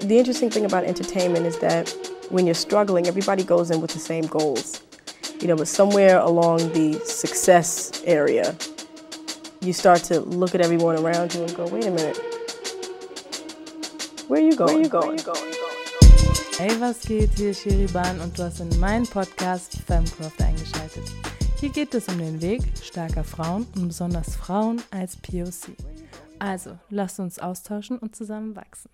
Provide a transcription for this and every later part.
the interesting thing about entertainment is that when you're struggling, everybody goes in with the same goals. You know, but somewhere along the success area, you start to look at everyone around you and go, wait a minute. Where are you going? Where are you going? Where are you going? Hey, was geht? Hier ist Sheriban und du hast in meinen Podcast Femcraft eingeschaltet. Hier geht es um den Weg starker Frauen und besonders Frauen als POC. Also, lasst uns austauschen und zusammen wachsen.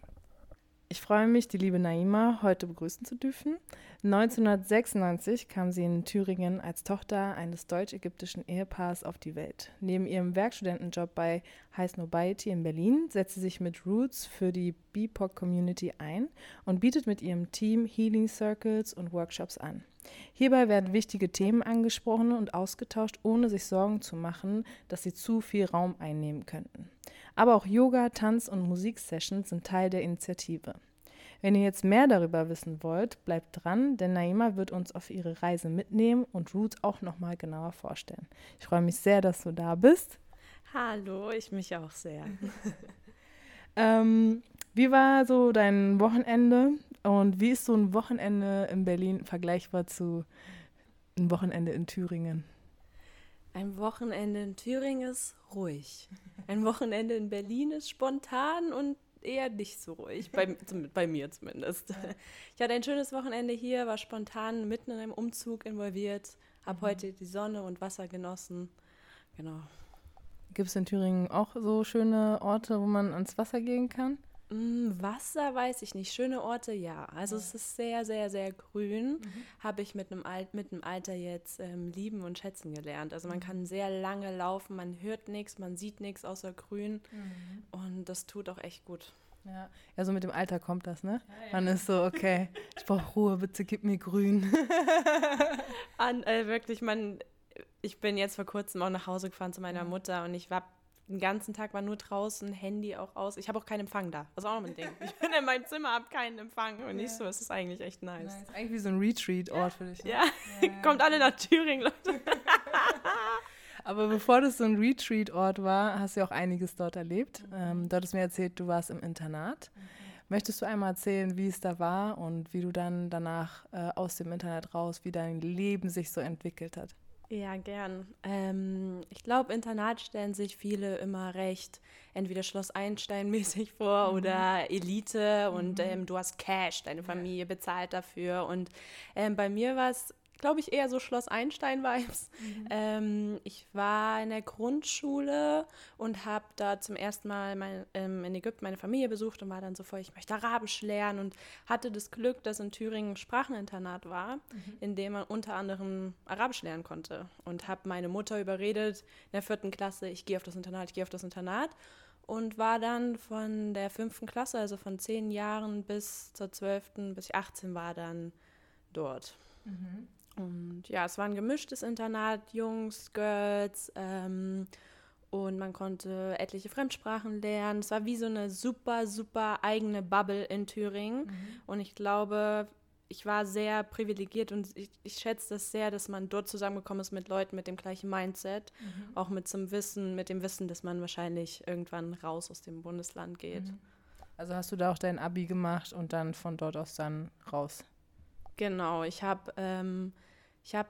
Ich freue mich, die liebe Naima heute begrüßen zu dürfen. 1996 kam sie in Thüringen als Tochter eines deutsch-ägyptischen Ehepaars auf die Welt. Neben ihrem Werkstudentenjob bei High Snobiety in Berlin setzt sie sich mit Roots für die BIPOC-Community ein und bietet mit ihrem Team Healing Circles und Workshops an. Hierbei werden wichtige Themen angesprochen und ausgetauscht, ohne sich Sorgen zu machen, dass sie zu viel Raum einnehmen könnten. Aber auch Yoga, Tanz und Musiksessions sind Teil der Initiative. Wenn ihr jetzt mehr darüber wissen wollt, bleibt dran, denn Naima wird uns auf ihre Reise mitnehmen und Ruth auch nochmal genauer vorstellen. Ich freue mich sehr, dass du da bist. Hallo, ich mich auch sehr. ähm, wie war so dein Wochenende und wie ist so ein Wochenende in Berlin vergleichbar zu einem Wochenende in Thüringen? Ein Wochenende in Thüringen ist ruhig. Ein Wochenende in Berlin ist spontan und eher nicht so ruhig, bei, bei mir zumindest. Ich hatte ein schönes Wochenende hier, war spontan mitten in einem Umzug involviert, habe mhm. heute die Sonne und Wasser genossen. Genau. Gibt es in Thüringen auch so schöne Orte, wo man ans Wasser gehen kann? Mm, Wasser weiß ich nicht. Schöne Orte, ja. Also ja. es ist sehr, sehr, sehr grün. Mhm. Habe ich mit einem, Al mit einem Alter jetzt ähm, lieben und schätzen gelernt. Also man mhm. kann sehr lange laufen, man hört nichts, man sieht nichts außer grün. Mhm. Und das tut auch echt gut. Ja. ja, so mit dem Alter kommt das, ne? Ja, ja. Man ist so, okay, ich brauche Ruhe, bitte gib mir grün. An, äh, wirklich, man, ich bin jetzt vor kurzem auch nach Hause gefahren zu meiner mhm. Mutter und ich war den ganzen Tag war nur draußen, Handy auch aus. Ich habe auch keinen Empfang da. Das ist auch noch ein Ding. Ich bin in meinem Zimmer, habe keinen Empfang und nicht so. Es ist eigentlich echt nice. nice. Eigentlich wie so ein Retreat-Ort für dich. Ne? Ja, ja. kommt alle nach Thüringen, Leute. Aber bevor das so ein Retreat-Ort war, hast du ja auch einiges dort erlebt. Mhm. Ähm, du hattest mir erzählt, du warst im Internat. Mhm. Möchtest du einmal erzählen, wie es da war und wie du dann danach äh, aus dem Internet raus, wie dein Leben sich so entwickelt hat? Ja, gern. Ähm, ich glaube, Internat stellen sich viele immer recht, entweder Schloss Einstein-mäßig vor mhm. oder Elite und mhm. ähm, du hast Cash, deine Familie bezahlt dafür. Und ähm, bei mir war es glaube ich, eher so Schloss Einstein-Vibes. Mhm. Ähm, ich war in der Grundschule und habe da zum ersten Mal mein, ähm, in Ägypten meine Familie besucht und war dann so voll, ich möchte Arabisch lernen und hatte das Glück, dass in Thüringen ein Spracheninternat war, mhm. in dem man unter anderem Arabisch lernen konnte. Und habe meine Mutter überredet in der vierten Klasse, ich gehe auf das Internat, ich gehe auf das Internat. Und war dann von der fünften Klasse, also von zehn Jahren bis zur zwölften, bis ich 18 war, dann dort. Mhm. Und ja, es war ein gemischtes Internat, Jungs, Girls. Ähm, und man konnte etliche Fremdsprachen lernen. Es war wie so eine super, super eigene Bubble in Thüringen. Mhm. Und ich glaube, ich war sehr privilegiert und ich, ich schätze das sehr, dass man dort zusammengekommen ist mit Leuten mit dem gleichen Mindset. Mhm. Auch mit zum Wissen, mit dem Wissen, dass man wahrscheinlich irgendwann raus aus dem Bundesland geht. Mhm. Also hast du da auch dein Abi gemacht und dann von dort aus dann raus? Genau, ich habe ähm, ich habe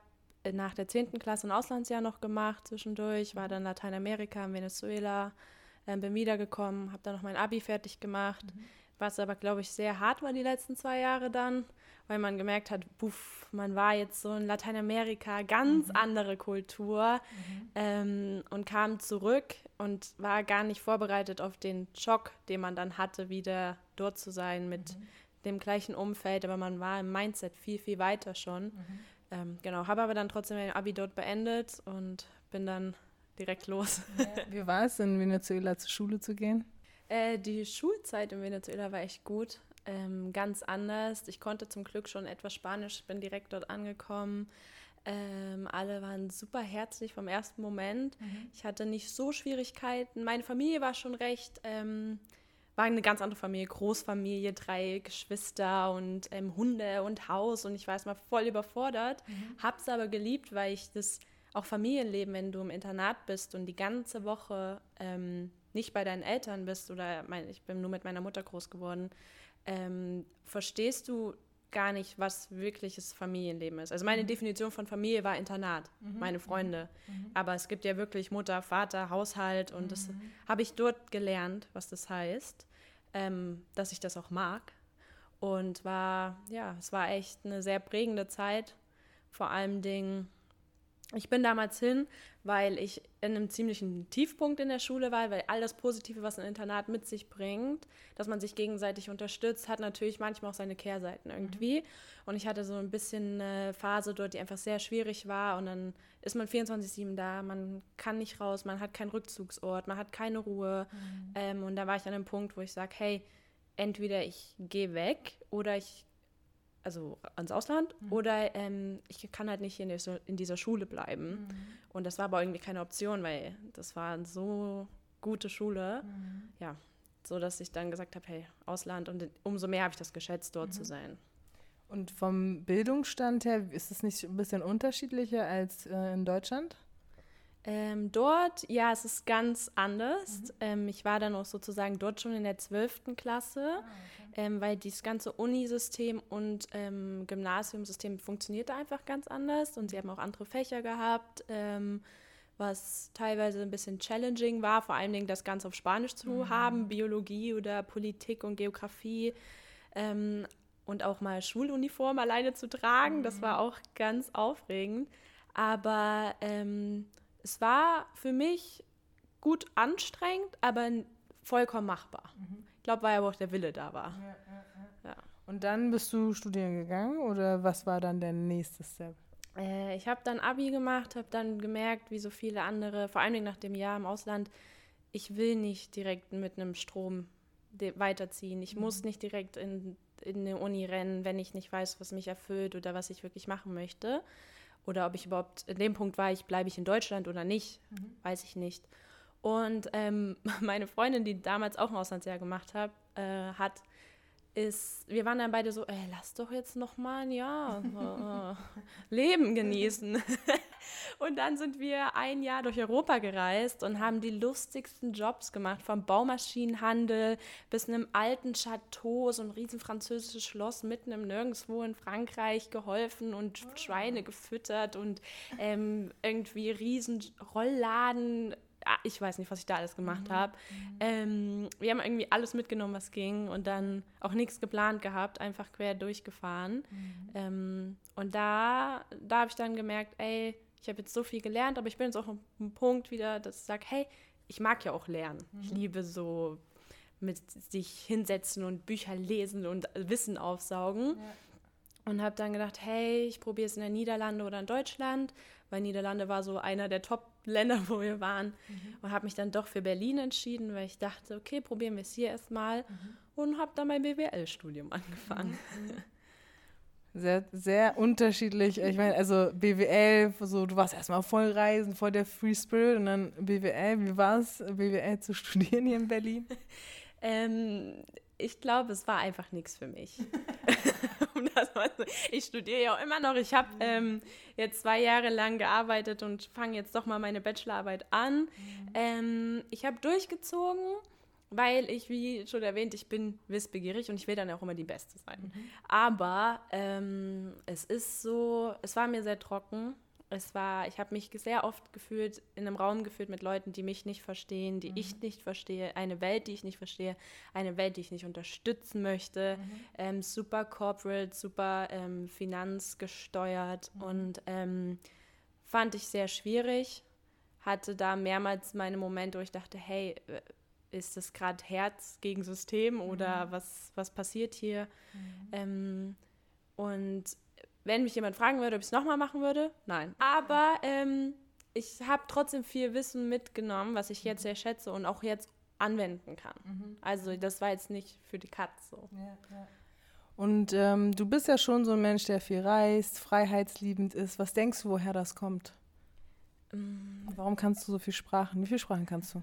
nach der 10. Klasse ein Auslandsjahr noch gemacht zwischendurch, war dann in Lateinamerika, in Venezuela, äh, bin wiedergekommen, habe dann noch mein Abi fertig gemacht, mhm. was aber, glaube ich, sehr hart war die letzten zwei Jahre dann, weil man gemerkt hat, buff, man war jetzt so in Lateinamerika, ganz mhm. andere Kultur mhm. ähm, und kam zurück und war gar nicht vorbereitet auf den Schock, den man dann hatte, wieder dort zu sein mit mhm. dem gleichen Umfeld, aber man war im Mindset viel, viel weiter schon. Ähm, genau, habe aber dann trotzdem mein Abi dort beendet und bin dann direkt los. Wie war es in Venezuela zur Schule zu gehen? Äh, die Schulzeit in Venezuela war echt gut. Ähm, ganz anders. Ich konnte zum Glück schon etwas Spanisch, bin direkt dort angekommen. Ähm, alle waren super herzlich vom ersten Moment. Mhm. Ich hatte nicht so Schwierigkeiten. Meine Familie war schon recht ähm, war eine ganz andere Familie, Großfamilie, drei Geschwister und ähm, Hunde und Haus. Und ich war erstmal voll überfordert, mhm. hab's aber geliebt, weil ich das auch Familienleben, wenn du im Internat bist und die ganze Woche ähm, nicht bei deinen Eltern bist oder mein, ich bin nur mit meiner Mutter groß geworden, ähm, verstehst du gar nicht, was wirkliches Familienleben ist. Also meine mhm. Definition von Familie war Internat, mhm. meine Freunde. Mhm. Aber es gibt ja wirklich Mutter, Vater, Haushalt und das mhm. habe ich dort gelernt, was das heißt, ähm, dass ich das auch mag. Und war, ja, es war echt eine sehr prägende Zeit. Vor allem Dingen ich bin damals hin, weil ich in einem ziemlichen Tiefpunkt in der Schule war, weil all das Positive, was ein Internat mit sich bringt, dass man sich gegenseitig unterstützt, hat natürlich manchmal auch seine Kehrseiten irgendwie. Mhm. Und ich hatte so ein bisschen eine Phase dort, die einfach sehr schwierig war. Und dann ist man 24-7 da, man kann nicht raus, man hat keinen Rückzugsort, man hat keine Ruhe. Mhm. Ähm, und da war ich an einem Punkt, wo ich sage, hey, entweder ich gehe weg oder ich also ans Ausland mhm. oder ähm, ich kann halt nicht in, der, in dieser Schule bleiben. Mhm. Und das war aber irgendwie keine Option, weil das war eine so gute Schule. Mhm. Ja, so dass ich dann gesagt habe, hey, Ausland und umso mehr habe ich das geschätzt, dort zu mhm. sein. Und vom Bildungsstand her ist es nicht ein bisschen unterschiedlicher als äh, in Deutschland? Ähm, dort, ja, es ist ganz anders. Mhm. Ähm, ich war dann auch sozusagen dort schon in der 12. Klasse, ah, okay. Ähm, weil dieses ganze Unisystem und ähm, Gymnasiumsystem funktionierte einfach ganz anders und sie haben auch andere Fächer gehabt, ähm, was teilweise ein bisschen challenging war, vor allen Dingen das Ganze auf Spanisch zu mhm. haben, Biologie oder Politik und Geografie ähm, und auch mal Schuluniform alleine zu tragen. Mhm. Das war auch ganz aufregend. Aber es war für mich gut anstrengend, aber vollkommen machbar. Mhm. Ich glaube, weil aber auch der Wille da war. Ja, ja, ja. Und dann bist du studieren gegangen oder was war dann der nächste Step? Äh, ich habe dann Abi gemacht, habe dann gemerkt, wie so viele andere, vor allem nach dem Jahr im Ausland, ich will nicht direkt mit einem Strom weiterziehen. Ich mhm. muss nicht direkt in, in eine Uni rennen, wenn ich nicht weiß, was mich erfüllt oder was ich wirklich machen möchte oder ob ich überhaupt in dem Punkt war, ich bleibe ich in Deutschland oder nicht, mhm. weiß ich nicht. Und ähm, meine Freundin, die damals auch ein Auslandsjahr gemacht hat, äh, hat ist, wir waren dann beide so, ey, lass doch jetzt noch mal ein Jahr äh, Leben genießen. und dann sind wir ein Jahr durch Europa gereist und haben die lustigsten Jobs gemacht, vom Baumaschinenhandel bis einem alten Chateau, so ein riesen französisches Schloss mitten im Nirgendwo in Frankreich geholfen und Schweine gefüttert und ähm, irgendwie riesen Rollladen Ah, ich weiß nicht, was ich da alles gemacht mhm. habe. Mhm. Ähm, wir haben irgendwie alles mitgenommen, was ging und dann auch nichts geplant gehabt, einfach quer durchgefahren. Mhm. Ähm, und da, da habe ich dann gemerkt, ey, ich habe jetzt so viel gelernt, aber ich bin jetzt auch ein Punkt wieder, dass ich sage, hey, ich mag ja auch lernen. Mhm. Ich liebe so mit sich hinsetzen und Bücher lesen und Wissen aufsaugen. Ja. Und habe dann gedacht, hey, ich probiere es in der Niederlande oder in Deutschland, weil Niederlande war so einer der Top-Länder, wo wir waren. Mhm. Und habe mich dann doch für Berlin entschieden, weil ich dachte, okay, probieren wir es hier erstmal. Mhm. Und habe dann mein BWL-Studium angefangen. Mhm. Sehr, sehr unterschiedlich. Ich meine, also BWL, so du warst erstmal voll reisen, voll der Free Spirit und dann BWL. Wie war es, BWL zu studieren hier in Berlin? ähm, ich glaube, es war einfach nichts für mich. ich studiere ja auch immer noch. Ich habe ähm, jetzt zwei Jahre lang gearbeitet und fange jetzt doch mal meine Bachelorarbeit an. Mhm. Ähm, ich habe durchgezogen, weil ich, wie schon erwähnt, ich bin wissbegierig und ich will dann auch immer die Beste sein. Mhm. Aber ähm, es ist so, es war mir sehr trocken es war, ich habe mich sehr oft gefühlt, in einem Raum gefühlt mit Leuten, die mich nicht verstehen, die mhm. ich nicht verstehe, eine Welt, die ich nicht verstehe, eine Welt, die ich nicht unterstützen möchte. Mhm. Ähm, super corporate, super ähm, finanzgesteuert mhm. und ähm, fand ich sehr schwierig. Hatte da mehrmals meine Momente, wo ich dachte, hey, äh, ist das gerade Herz gegen System oder mhm. was, was passiert hier? Mhm. Ähm, und wenn mich jemand fragen würde, ob ich es nochmal machen würde, nein. Aber ähm, ich habe trotzdem viel Wissen mitgenommen, was ich jetzt sehr schätze und auch jetzt anwenden kann. Mhm. Also das war jetzt nicht für die Katze so. Ja, ja. Und ähm, du bist ja schon so ein Mensch, der viel reist, freiheitsliebend ist. Was denkst du, woher das kommt? Mm. Warum kannst du so viel Sprachen? Wie viele Sprachen kannst du?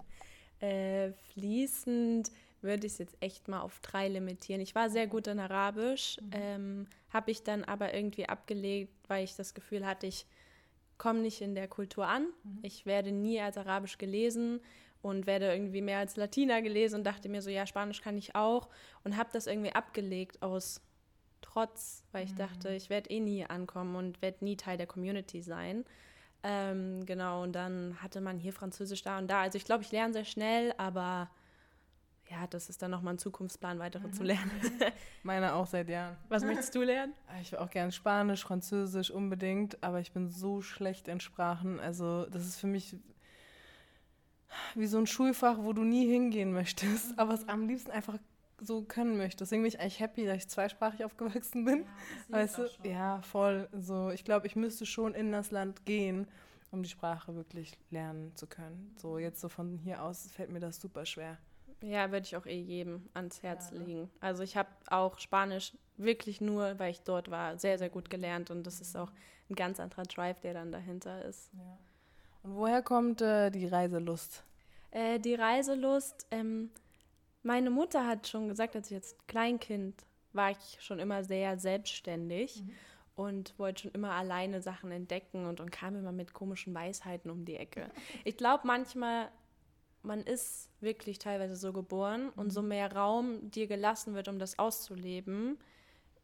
Äh, fließend würde ich es jetzt echt mal auf drei limitieren. Ich war sehr gut in Arabisch, mhm. ähm, habe ich dann aber irgendwie abgelegt, weil ich das Gefühl hatte, ich komme nicht in der Kultur an. Mhm. Ich werde nie als Arabisch gelesen und werde irgendwie mehr als Latina gelesen und dachte mir so, ja, Spanisch kann ich auch und habe das irgendwie abgelegt aus Trotz, weil ich mhm. dachte, ich werde eh nie ankommen und werde nie Teil der Community sein. Ähm, genau, und dann hatte man hier Französisch da und da. Also ich glaube, ich lerne sehr schnell, aber ja, das ist dann nochmal ein Zukunftsplan, weitere mhm. zu lernen. Meine auch seit Jahren. Was möchtest du lernen? Ah, ich will auch gerne Spanisch, Französisch unbedingt, aber ich bin so schlecht in Sprachen. Also das ist für mich wie so ein Schulfach, wo du nie hingehen möchtest, mhm. aber es am liebsten einfach so können möchtest. Deswegen bin ich eigentlich happy, dass ich zweisprachig aufgewachsen bin. Ja, weißt du? Ja, voll. So, ich glaube, ich müsste schon in das Land gehen, um die Sprache wirklich lernen zu können. So jetzt so von hier aus fällt mir das super schwer. Ja, würde ich auch eh jedem ans Herz ja, legen. Also ich habe auch Spanisch wirklich nur, weil ich dort war, sehr, sehr gut gelernt und das ist auch ein ganz anderer Drive, der dann dahinter ist. Ja. Und woher kommt äh, die Reiselust? Äh, die Reiselust, ähm, meine Mutter hat schon gesagt, als ich jetzt Kleinkind war ich schon immer sehr selbstständig mhm. und wollte schon immer alleine Sachen entdecken und, und kam immer mit komischen Weisheiten um die Ecke. Ich glaube manchmal man ist wirklich teilweise so geboren und so mhm. mehr Raum dir gelassen wird, um das auszuleben,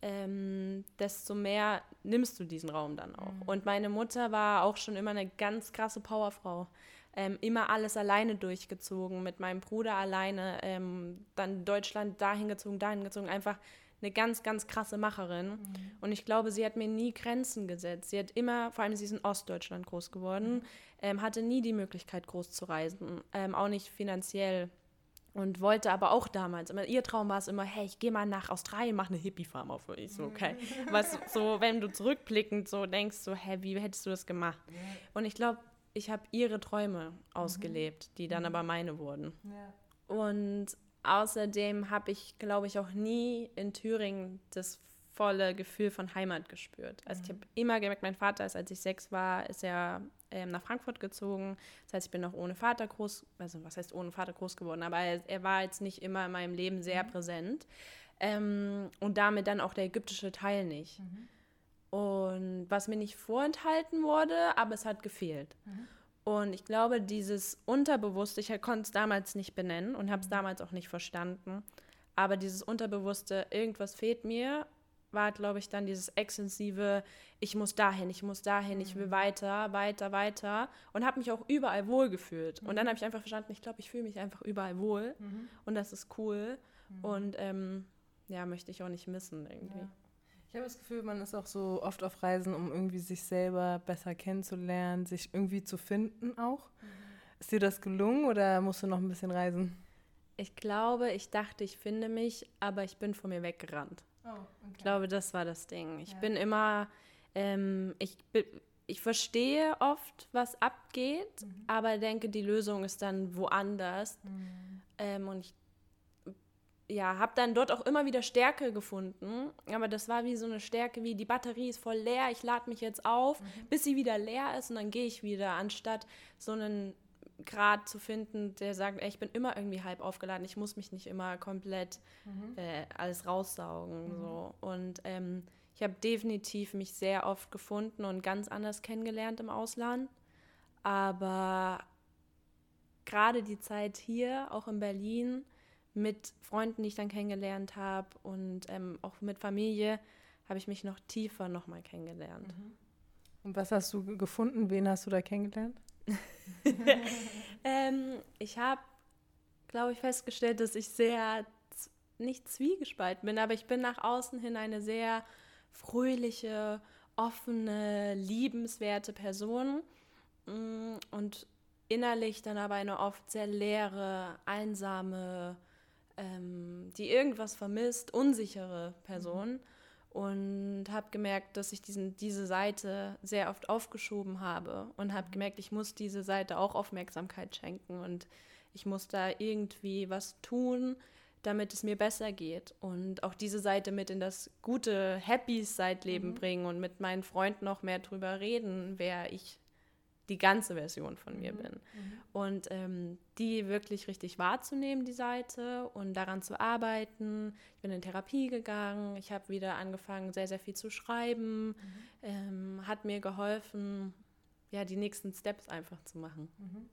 ähm, desto mehr nimmst du diesen Raum dann auch. Mhm. Und meine Mutter war auch schon immer eine ganz krasse Powerfrau. Ähm, immer alles alleine durchgezogen, mit meinem Bruder alleine, ähm, dann Deutschland dahin gezogen, dahin gezogen, einfach eine ganz, ganz krasse Macherin. Mhm. Und ich glaube, sie hat mir nie Grenzen gesetzt. Sie hat immer, vor allem sie ist in Ostdeutschland groß geworden, mhm. ähm, hatte nie die Möglichkeit, groß zu reisen, ähm, auch nicht finanziell. Und wollte aber auch damals, immer, ihr Traum war es immer, hey, ich gehe mal nach Australien, mache eine Hippie-Farm auf. Ich so, okay. Mhm. Was so, wenn du zurückblickend so denkst, so, hä, wie hättest du das gemacht? Und ich glaube, ich habe ihre Träume ausgelebt, die dann mhm. aber meine wurden. Ja. Und Außerdem habe ich, glaube ich, auch nie in Thüringen das volle Gefühl von Heimat gespürt. Also mhm. ich habe immer gemerkt, mein Vater ist, als ich sechs war, ist er ähm, nach Frankfurt gezogen. Das heißt, ich bin noch ohne Vater groß, also was heißt ohne Vater groß geworden, aber er, er war jetzt nicht immer in meinem Leben sehr mhm. präsent. Ähm, und damit dann auch der ägyptische Teil nicht. Mhm. Und was mir nicht vorenthalten wurde, aber es hat gefehlt. Mhm. Und ich glaube, dieses Unterbewusste, ich konnte es damals nicht benennen und habe es mhm. damals auch nicht verstanden, aber dieses Unterbewusste, irgendwas fehlt mir, war, glaube ich, dann dieses extensive, ich muss dahin, ich muss dahin, ich will mhm. weiter, weiter, weiter und habe mich auch überall wohl gefühlt. Mhm. Und dann mhm. habe ich einfach verstanden, ich glaube, ich fühle mich einfach überall wohl mhm. und das ist cool mhm. und ähm, ja, möchte ich auch nicht missen irgendwie. Ja. Ich habe das Gefühl, man ist auch so oft auf Reisen, um irgendwie sich selber besser kennenzulernen, sich irgendwie zu finden auch. Mhm. Ist dir das gelungen oder musst du noch ein bisschen reisen? Ich glaube, ich dachte, ich finde mich, aber ich bin von mir weggerannt. Oh, okay. Ich glaube, das war das Ding. Ich ja. bin immer, ähm, ich, ich verstehe oft, was abgeht, mhm. aber denke, die Lösung ist dann woanders. Mhm. Ähm, und ich ja, habe dann dort auch immer wieder Stärke gefunden. Aber das war wie so eine Stärke, wie die Batterie ist voll leer, ich lade mich jetzt auf, mhm. bis sie wieder leer ist und dann gehe ich wieder, anstatt so einen Grad zu finden, der sagt, ey, ich bin immer irgendwie halb aufgeladen, ich muss mich nicht immer komplett mhm. äh, alles raussaugen. Mhm. So. Und ähm, ich habe definitiv mich sehr oft gefunden und ganz anders kennengelernt im Ausland. Aber gerade die Zeit hier, auch in Berlin, mit Freunden, die ich dann kennengelernt habe und ähm, auch mit Familie, habe ich mich noch tiefer nochmal kennengelernt. Mhm. Und was hast du gefunden? Wen hast du da kennengelernt? ähm, ich habe, glaube ich, festgestellt, dass ich sehr, nicht zwiegespalten bin, aber ich bin nach außen hin eine sehr fröhliche, offene, liebenswerte Person. Mm, und innerlich dann aber eine oft sehr leere, einsame, ähm, die irgendwas vermisst, unsichere Person. Mhm. Und habe gemerkt, dass ich diesen, diese Seite sehr oft aufgeschoben habe und habe gemerkt, ich muss diese Seite auch Aufmerksamkeit schenken und ich muss da irgendwie was tun, damit es mir besser geht und auch diese Seite mit in das gute Happy Side-Leben mhm. bringen und mit meinen Freunden noch mehr drüber reden, wer ich die ganze Version von mir mhm. bin. Mhm. Und ähm, die wirklich richtig wahrzunehmen, die Seite, und daran zu arbeiten. Ich bin in Therapie gegangen, ich habe wieder angefangen, sehr, sehr viel zu schreiben, mhm. ähm, hat mir geholfen, ja, die nächsten Steps einfach zu machen. Mhm.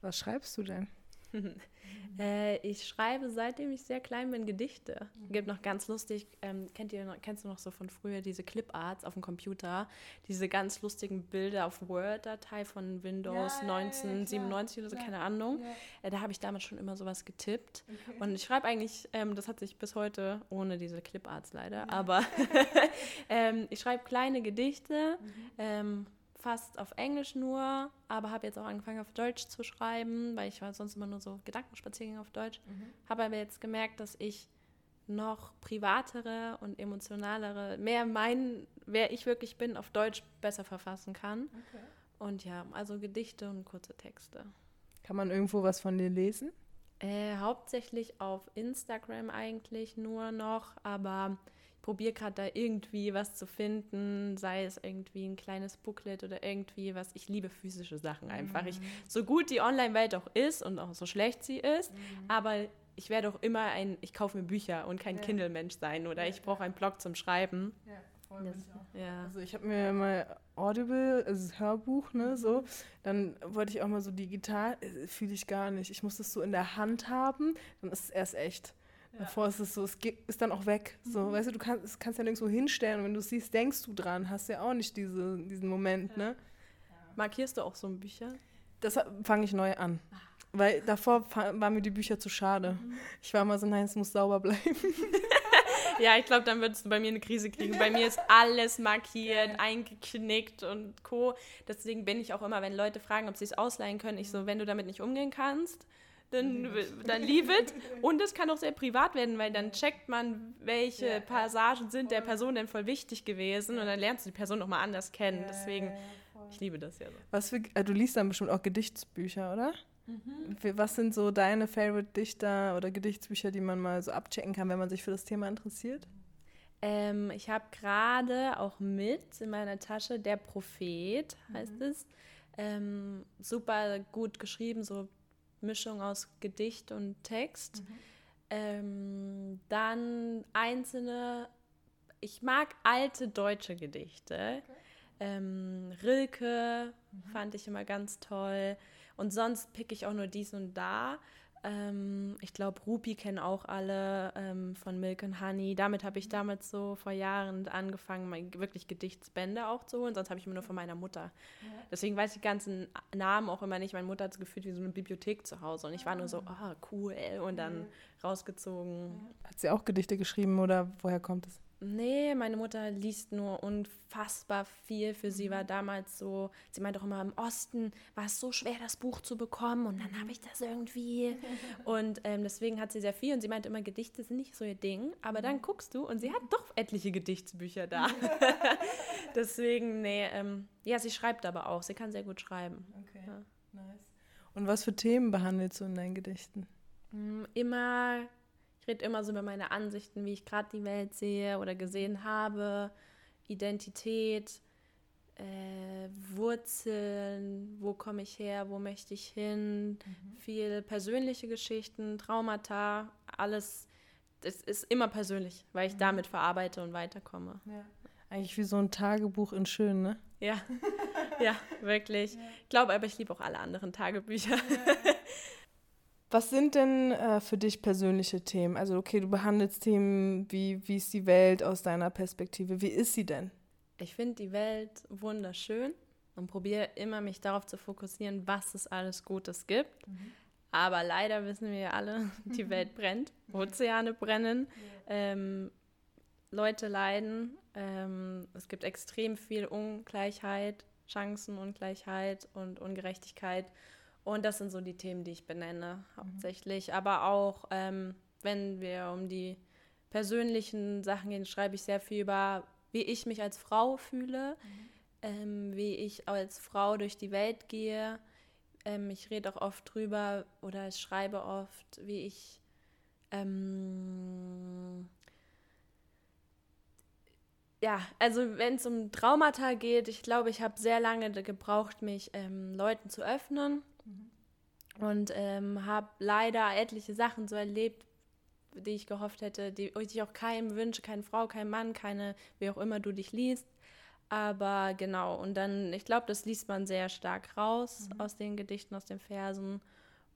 Was schreibst du denn? äh, ich schreibe, seitdem ich sehr klein bin, Gedichte. Mhm. Gibt noch ganz lustig, ähm, kennt ihr, kennst du noch so von früher diese Cliparts auf dem Computer? Diese ganz lustigen Bilder auf Word-Datei von Windows ja, 1997 ja, oder so, keine Ahnung. Ja. Äh, da habe ich damals schon immer sowas getippt. Okay. Und ich schreibe eigentlich, ähm, das hat sich bis heute, ohne diese Cliparts leider, aber ähm, ich schreibe kleine Gedichte. Mhm. Fast auf Englisch nur, aber habe jetzt auch angefangen auf Deutsch zu schreiben, weil ich war sonst immer nur so Gedankenspaziergänge auf Deutsch. Mhm. Habe aber jetzt gemerkt, dass ich noch privatere und emotionalere, mehr mein, wer ich wirklich bin, auf Deutsch besser verfassen kann. Okay. Und ja, also Gedichte und kurze Texte. Kann man irgendwo was von dir lesen? Äh, hauptsächlich auf Instagram eigentlich nur noch, aber probiere gerade da irgendwie was zu finden, sei es irgendwie ein kleines Booklet oder irgendwie was. Ich liebe physische Sachen einfach. Mhm. Ich, so gut die Online-Welt auch ist und auch so schlecht sie ist, mhm. aber ich werde auch immer ein, ich kaufe mir Bücher und kein ja. Kindle-Mensch sein oder ja, ich brauche einen Blog zum Schreiben. Ja. Das, ja. Also ich habe mir mal Audible, also das Hörbuch, ne, so, dann wollte ich auch mal so digital, äh, fühle ich gar nicht. Ich muss das so in der Hand haben, dann ist es erst echt. Davor ist es so, es ist dann auch weg. So, mhm. weißt du, du kannst, kannst ja nirgendwo hinstellen und wenn du es siehst, denkst du dran, hast ja auch nicht diese, diesen Moment, ja. ne? Markierst du auch so ein Bücher? Das fange ich neu an. Ah. Weil davor waren mir die Bücher zu schade. Mhm. Ich war immer so, nein, es muss sauber bleiben. ja, ich glaube, dann würdest du bei mir eine Krise kriegen. Bei mir ist alles markiert, eingeknickt und Co. Deswegen bin ich auch immer, wenn Leute fragen, ob sie es ausleihen können, ich so, wenn du damit nicht umgehen kannst, dann, dann leave it. Und es kann auch sehr privat werden, weil dann checkt man, welche ja, Passagen sind der Person denn voll wichtig gewesen und dann lernst du die Person nochmal anders kennen. Deswegen, ich liebe das ja so. Was für, äh, du liest dann bestimmt auch Gedichtsbücher, oder? Mhm. Was sind so deine Favorite Dichter oder Gedichtsbücher, die man mal so abchecken kann, wenn man sich für das Thema interessiert? Ähm, ich habe gerade auch mit in meiner Tasche Der Prophet, heißt mhm. es. Ähm, super gut geschrieben, so Mischung aus Gedicht und Text. Mhm. Ähm, dann einzelne, ich mag alte deutsche Gedichte. Okay. Ähm, Rilke mhm. fand ich immer ganz toll. Und sonst pick ich auch nur dies und da. Ähm, ich glaube, Rupi kennen auch alle ähm, von Milk and Honey. Damit habe ich mhm. damals so vor Jahren angefangen, wirklich Gedichtsbände auch zu holen. Sonst habe ich immer nur von meiner Mutter. Ja. Deswegen weiß ich die ganzen Namen auch immer nicht. Meine Mutter hat es gefühlt wie so eine Bibliothek zu Hause. Und ich war nur so, ah, oh, cool. Und dann rausgezogen. Hat sie auch Gedichte geschrieben oder woher kommt es? Nee, meine Mutter liest nur unfassbar viel. Für sie war mhm. damals so, sie meinte auch immer, im Osten war es so schwer, das Buch zu bekommen und dann habe ich das irgendwie. Und ähm, deswegen hat sie sehr viel und sie meinte immer, Gedichte sind nicht so ihr Ding. Aber dann mhm. guckst du und sie hat doch etliche Gedichtsbücher da. deswegen, nee, ähm, ja, sie schreibt aber auch. Sie kann sehr gut schreiben. Okay, ja. nice. Und was für Themen behandelst du in deinen Gedichten? Mm, immer ich rede immer so über meine Ansichten, wie ich gerade die Welt sehe oder gesehen habe, Identität, äh, Wurzeln, wo komme ich her, wo möchte ich hin, mhm. viel persönliche Geschichten, Traumata, alles. Es ist immer persönlich, weil ich mhm. damit verarbeite und weiterkomme. Ja. Eigentlich wie so ein Tagebuch in schön, ne? Ja, ja, wirklich. Ja. Ich glaube aber, ich liebe auch alle anderen Tagebücher. Ja. Was sind denn äh, für dich persönliche Themen? Also, okay, du behandelst Themen wie, wie ist die Welt aus deiner Perspektive? Wie ist sie denn? Ich finde die Welt wunderschön und probiere immer, mich darauf zu fokussieren, was es alles Gutes gibt. Mhm. Aber leider wissen wir alle, die Welt brennt, Ozeane brennen, ähm, Leute leiden, ähm, es gibt extrem viel Ungleichheit, Chancenungleichheit und Ungerechtigkeit. Und das sind so die Themen, die ich benenne, mhm. hauptsächlich. Mhm. Aber auch, ähm, wenn wir um die persönlichen Sachen gehen, schreibe ich sehr viel über, wie ich mich als Frau fühle, mhm. ähm, wie ich als Frau durch die Welt gehe. Ähm, ich rede auch oft drüber oder ich schreibe oft, wie ich ähm, ja, also wenn es um Traumata geht, ich glaube, ich habe sehr lange gebraucht, mich ähm, Leuten zu öffnen und ähm, habe leider etliche Sachen so erlebt, die ich gehofft hätte, die ich auch keinem wünsche, keine Frau, kein Mann, keine, wie auch immer du dich liest. Aber genau, und dann, ich glaube, das liest man sehr stark raus mhm. aus den Gedichten, aus den Versen.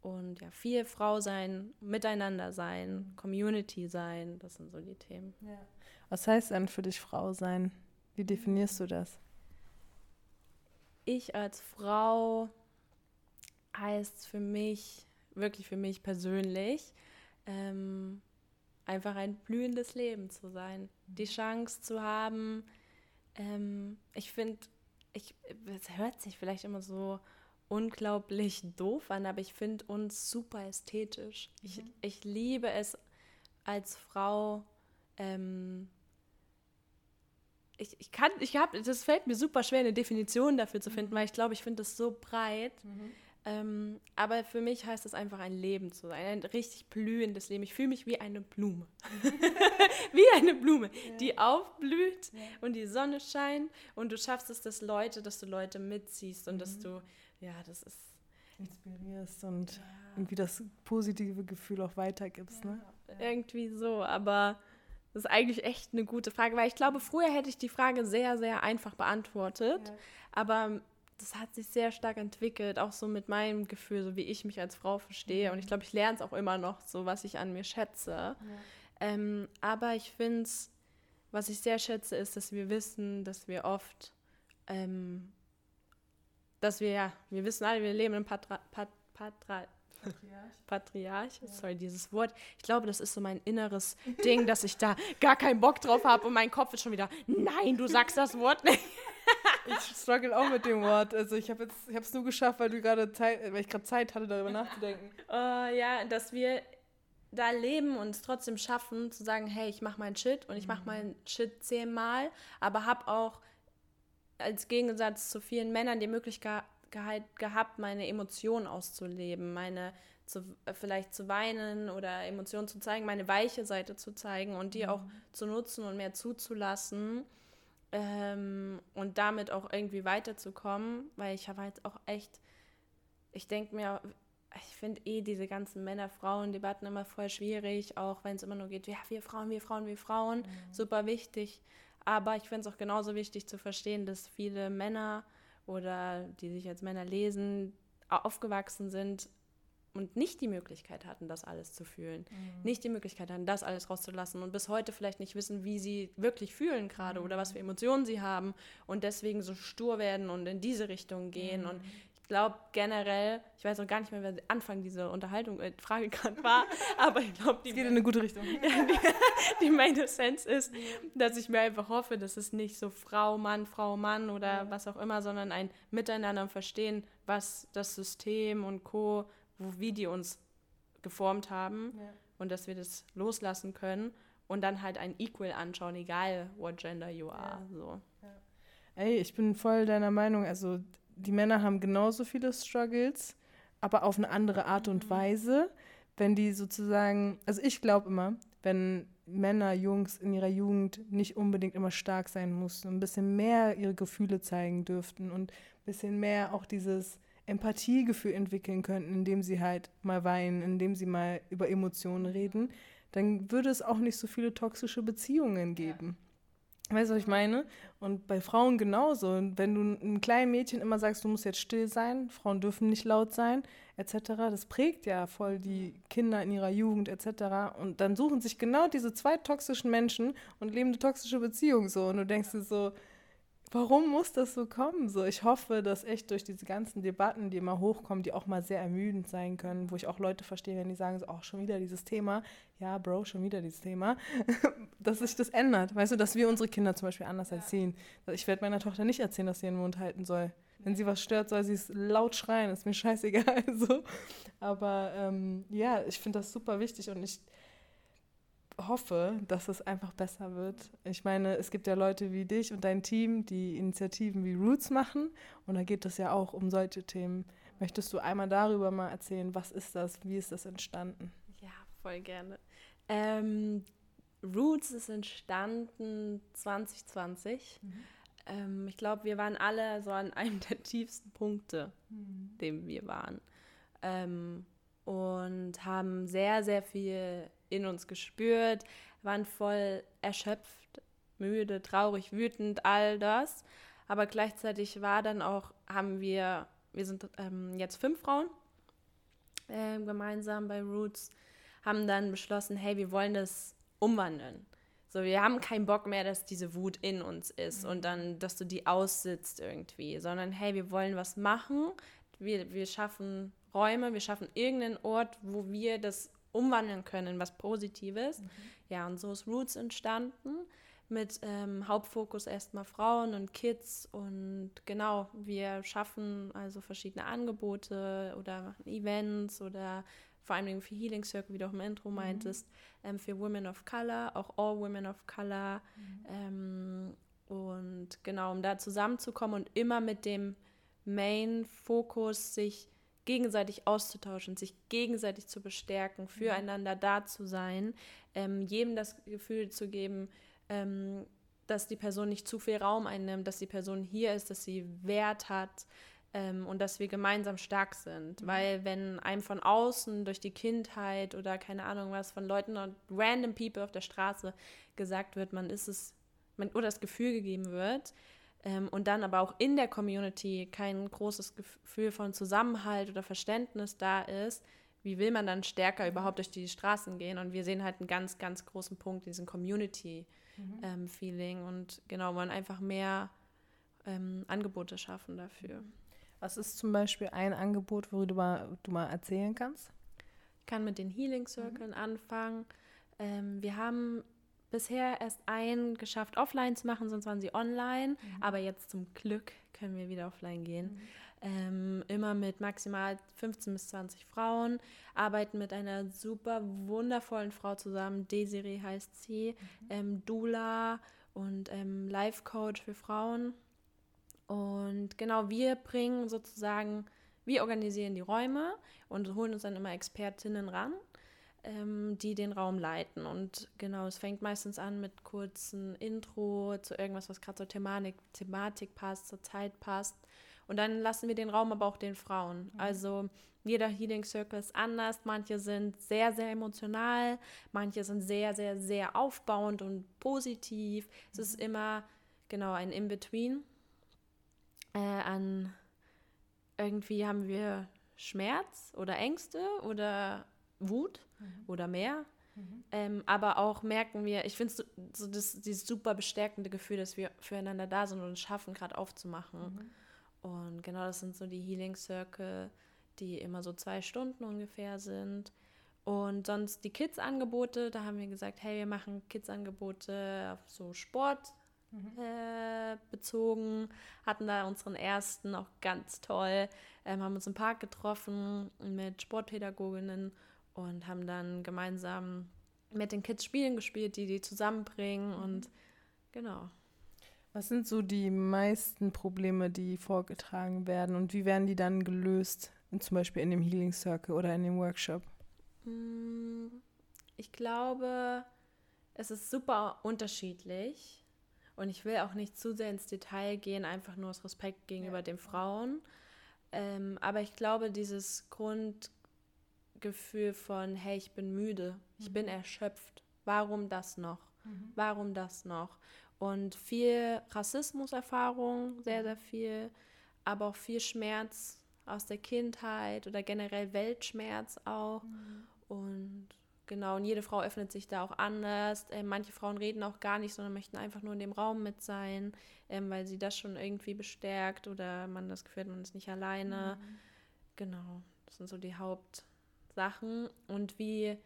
und ja, viel Frau sein, miteinander sein, Community sein, das sind so die Themen. Ja. Was heißt denn für dich Frau sein? Wie definierst du das? Ich als Frau heißt für mich, wirklich für mich persönlich, ähm, einfach ein blühendes Leben zu sein. Die Chance zu haben, ähm, ich finde, ich, es hört sich vielleicht immer so unglaublich doof an, aber ich finde uns super ästhetisch. Mhm. Ich, ich liebe es als Frau. Ähm, ich, ich kann, ich habe, das fällt mir super schwer, eine Definition dafür zu finden, mhm. weil ich glaube, ich finde das so breit. Mhm. Ähm, aber für mich heißt das einfach ein Leben zu sein, ein richtig blühendes Leben. Ich fühle mich wie eine Blume. wie eine Blume, ja. die aufblüht ja. und die Sonne scheint und du schaffst es, dass Leute, dass du Leute mitziehst und mhm. dass du, ja, das ist. Inspirierst und ja. irgendwie das positive Gefühl auch weitergibst, ne? Irgendwie so, aber das ist eigentlich echt eine gute Frage, weil ich glaube, früher hätte ich die Frage sehr, sehr einfach beantwortet, aber das hat sich sehr stark entwickelt, auch so mit meinem Gefühl, so wie ich mich als Frau verstehe. Und ich glaube, ich lerne es auch immer noch, so was ich an mir schätze. Ja. Ähm, aber ich finde es, was ich sehr schätze, ist, dass wir wissen, dass wir oft, ähm, dass wir ja, wir wissen alle, wir leben in Patra, Pat, Patra, Patriarch. Patriarch, ja. sorry, dieses Wort. Ich glaube, das ist so mein inneres Ding, dass ich da gar keinen Bock drauf habe und mein Kopf ist schon wieder, nein, du sagst das Wort nicht. Ich struggle auch mit dem Wort. Also ich habe jetzt, ich habe es nur geschafft, weil du gerade Zeit, weil ich gerade Zeit hatte, darüber nachzudenken. Uh, ja, dass wir da leben und es trotzdem schaffen, zu sagen, hey, ich mache meinen Shit und ich mache mhm. meinen Shit zehnmal, aber habe auch als Gegensatz zu vielen Männern die Möglichkeit gehabt, meine Emotionen auszuleben, meine zu, vielleicht zu weinen oder Emotionen zu zeigen, meine weiche Seite zu zeigen und die mhm. auch zu nutzen und mehr zuzulassen ähm, und damit auch irgendwie weiterzukommen, weil ich habe halt auch echt, ich denke mir, ich finde eh diese ganzen Männer-Frauen-Debatten immer voll schwierig, auch wenn es immer nur geht, ja, wir Frauen, wir Frauen, wir Frauen, mhm. super wichtig. Aber ich finde es auch genauso wichtig zu verstehen, dass viele Männer oder die sich als Männer lesen, aufgewachsen sind und nicht die Möglichkeit hatten, das alles zu fühlen, mhm. nicht die Möglichkeit hatten, das alles rauszulassen und bis heute vielleicht nicht wissen, wie sie wirklich fühlen gerade mhm. oder was für Emotionen sie haben und deswegen so stur werden und in diese Richtung gehen. Mhm. Und ich glaube generell, ich weiß auch gar nicht mehr, wer Anfang dieser Unterhaltung, äh, Frage gerade war, aber ich glaube, die. Es geht in eine gute Richtung. die, die Main Essence ist, dass ich mir einfach hoffe, dass es nicht so Frau, Mann, Frau, Mann oder ja. was auch immer, sondern ein Miteinander verstehen, was das System und Co wo, wie die uns geformt haben ja. und dass wir das loslassen können und dann halt ein Equal anschauen, egal what gender you are. Ja. So. Ey, ich bin voll deiner Meinung. Also die Männer haben genauso viele Struggles, aber auf eine andere Art und mhm. Weise. Wenn die sozusagen, also ich glaube immer, wenn Männer, Jungs in ihrer Jugend nicht unbedingt immer stark sein mussten, ein bisschen mehr ihre Gefühle zeigen dürften und ein bisschen mehr auch dieses Empathiegefühl entwickeln könnten, indem sie halt mal weinen, indem sie mal über Emotionen reden, dann würde es auch nicht so viele toxische Beziehungen geben. Ja. Weißt du, was ich meine? Und bei Frauen genauso. Und wenn du einem kleinen Mädchen immer sagst, du musst jetzt still sein, Frauen dürfen nicht laut sein, etc., das prägt ja voll die Kinder in ihrer Jugend, etc. Und dann suchen sich genau diese zwei toxischen Menschen und leben eine toxische Beziehung so. Und du denkst dir so, warum muss das so kommen? So, ich hoffe, dass echt durch diese ganzen Debatten, die immer hochkommen, die auch mal sehr ermüdend sein können, wo ich auch Leute verstehe, wenn die sagen, so, oh, schon wieder dieses Thema, ja, Bro, schon wieder dieses Thema, dass sich das ändert. Weißt du, dass wir unsere Kinder zum Beispiel anders ja. erziehen. Ich werde meiner Tochter nicht erzählen, dass sie ihren Mund halten soll. Wenn sie was stört, soll sie es laut schreien, ist mir scheißegal. So. Aber ähm, ja, ich finde das super wichtig und ich hoffe, dass es einfach besser wird. Ich meine, es gibt ja Leute wie dich und dein Team, die Initiativen wie Roots machen. Und da geht es ja auch um solche Themen. Möchtest du einmal darüber mal erzählen, was ist das, wie ist das entstanden? Ja, voll gerne. Ähm, Roots ist entstanden 2020. Mhm. Ähm, ich glaube, wir waren alle so an einem der tiefsten Punkte, mhm. dem wir waren. Ähm, und haben sehr, sehr viel in uns gespürt, waren voll erschöpft, müde, traurig, wütend, all das. Aber gleichzeitig war dann auch, haben wir, wir sind ähm, jetzt fünf Frauen äh, gemeinsam bei Roots, haben dann beschlossen, hey, wir wollen das umwandeln. So, wir haben keinen Bock mehr, dass diese Wut in uns ist mhm. und dann, dass du die aussitzt irgendwie, sondern hey, wir wollen was machen. Wir, wir schaffen Räume, wir schaffen irgendeinen Ort, wo wir das umwandeln können in was Positives. Mhm. Ja, und so ist Roots entstanden mit ähm, Hauptfokus erstmal Frauen und Kids und genau, wir schaffen also verschiedene Angebote oder machen Events oder vor allem für Healing Circle, wie du auch im Intro mhm. meintest, ähm, für Women of Color, auch All Women of Color mhm. ähm, und genau, um da zusammenzukommen und immer mit dem Main-Fokus sich gegenseitig auszutauschen, sich gegenseitig zu bestärken, mhm. füreinander da zu sein, ähm, jedem das Gefühl zu geben, ähm, dass die Person nicht zu viel Raum einnimmt, dass die Person hier ist, dass sie Wert hat ähm, und dass wir gemeinsam stark sind. Mhm. Weil wenn einem von außen durch die Kindheit oder keine Ahnung was von Leuten und random people auf der Straße gesagt wird, man ist es, man, oder das Gefühl gegeben wird, ähm, und dann aber auch in der Community kein großes Gefühl von Zusammenhalt oder Verständnis da ist, wie will man dann stärker mhm. überhaupt durch die Straßen gehen? Und wir sehen halt einen ganz, ganz großen Punkt, diesen Community mhm. ähm, Feeling und genau, wollen einfach mehr ähm, Angebote schaffen dafür. Was ist zum Beispiel ein Angebot, worüber du mal erzählen kannst? Ich kann mit den Healing Circles mhm. anfangen. Ähm, wir haben bisher erst einen geschafft, offline zu machen, sonst waren sie online. Mhm. Aber jetzt zum Glück können wir wieder offline gehen. Mhm. Ähm, immer mit maximal 15 bis 20 Frauen, arbeiten mit einer super wundervollen Frau zusammen. Desiree heißt sie, mhm. ähm, Dula und ähm, Life Coach für Frauen. Und genau, wir bringen sozusagen, wir organisieren die Räume und holen uns dann immer Expertinnen ran ähm, die den Raum leiten. Und genau, es fängt meistens an mit kurzen Intro zu irgendwas, was gerade zur Thematik, Thematik passt, zur Zeit passt. Und dann lassen wir den Raum aber auch den Frauen. Mhm. Also jeder Healing Circle ist anders. Manche sind sehr, sehr emotional, manche sind sehr, sehr, sehr aufbauend und positiv. Es ist mhm. immer genau ein In-Between. Äh, an irgendwie haben wir Schmerz oder Ängste oder Wut mhm. oder mehr. Mhm. Ähm, aber auch merken wir, ich finde so, so das, dieses super bestärkende Gefühl, dass wir füreinander da sind und es schaffen, gerade aufzumachen. Mhm. Und genau das sind so die Healing Circle, die immer so zwei Stunden ungefähr sind. Und sonst die Kids-Angebote, da haben wir gesagt, hey, wir machen Kids-Angebote auf so Sport mhm. äh, bezogen, hatten da unseren ersten, auch ganz toll, ähm, haben uns im Park getroffen mit Sportpädagoginnen und haben dann gemeinsam mit den Kids Spielen gespielt, die die zusammenbringen mhm. und genau. Was sind so die meisten Probleme, die vorgetragen werden und wie werden die dann gelöst, zum Beispiel in dem Healing Circle oder in dem Workshop? Mm, ich glaube, es ist super unterschiedlich und ich will auch nicht zu sehr ins Detail gehen, einfach nur aus Respekt gegenüber ja. den Frauen. Ähm, aber ich glaube, dieses Grund, Gefühl von, hey, ich bin müde, ich mhm. bin erschöpft. Warum das noch? Mhm. Warum das noch? Und viel Rassismuserfahrung, sehr, sehr viel, aber auch viel Schmerz aus der Kindheit oder generell Weltschmerz auch. Mhm. Und genau, und jede Frau öffnet sich da auch anders. Ähm, manche Frauen reden auch gar nicht, sondern möchten einfach nur in dem Raum mit sein, ähm, weil sie das schon irgendwie bestärkt oder man das Gefühl hat, man ist nicht alleine. Mhm. Genau, das sind so die Haupt- Sachen und wie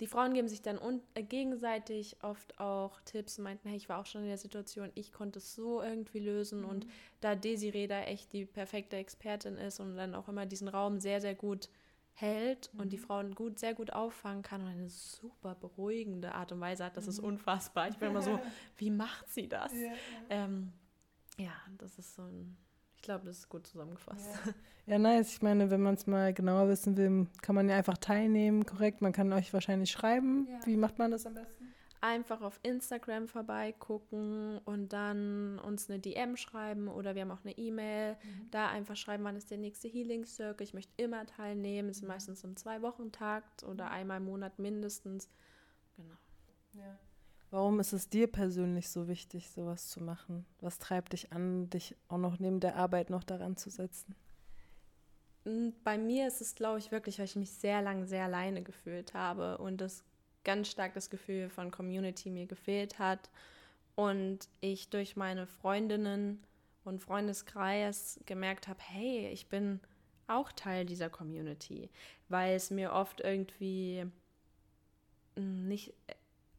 die Frauen geben sich dann äh, gegenseitig oft auch Tipps meinten, hey, ich war auch schon in der Situation, ich konnte es so irgendwie lösen mhm. und da Desiree da echt die perfekte Expertin ist und dann auch immer diesen Raum sehr, sehr gut hält mhm. und die mhm. Frauen gut, sehr gut auffangen kann und eine super beruhigende Art und Weise hat, das mhm. ist unfassbar. Ich bin immer so, wie macht sie das? Ja, ja. Ähm, ja das ist so ein glaube, das ist gut zusammengefasst. Ja. ja, nice. Ich meine, wenn man es mal genauer wissen will, kann man ja einfach teilnehmen, korrekt. Man kann euch wahrscheinlich schreiben. Ja. Wie macht man das am besten? Einfach auf Instagram vorbeigucken und dann uns eine DM schreiben oder wir haben auch eine E-Mail. Mhm. Da einfach schreiben, wann ist der nächste Healing Circle. Ich möchte immer teilnehmen. Es ist mhm. meistens im Zwei-Wochen-Takt oder mhm. einmal im Monat mindestens. Genau. Ja. Warum ist es dir persönlich so wichtig, sowas zu machen? Was treibt dich an, dich auch noch neben der Arbeit noch daran zu setzen? bei mir ist es, glaube ich, wirklich, weil ich mich sehr lange sehr alleine gefühlt habe und das ganz stark das Gefühl von Community mir gefehlt hat und ich durch meine Freundinnen und Freundeskreis gemerkt habe, hey, ich bin auch Teil dieser Community, weil es mir oft irgendwie hm, nicht